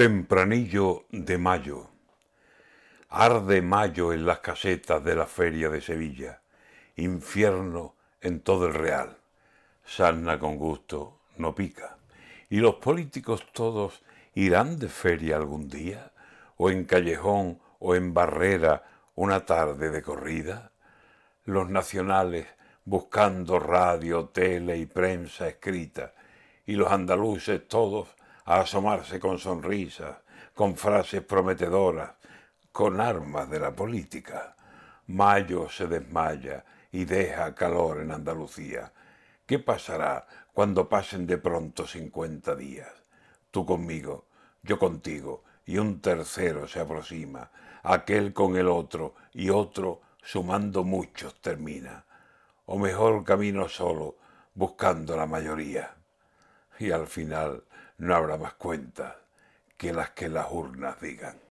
Tempranillo de mayo. Arde mayo en las casetas de la feria de Sevilla. Infierno en todo el real. Sarna con gusto no pica. ¿Y los políticos todos irán de feria algún día? ¿O en callejón o en barrera una tarde de corrida? Los nacionales buscando radio, tele y prensa escrita. Y los andaluces todos a asomarse con sonrisas, con frases prometedoras, con armas de la política. Mayo se desmaya y deja calor en Andalucía. ¿Qué pasará cuando pasen de pronto cincuenta días? Tú conmigo, yo contigo, y un tercero se aproxima, aquel con el otro, y otro, sumando muchos, termina. O mejor camino solo, buscando la mayoría. Y al final no habrá más cuentas que las que las urnas digan.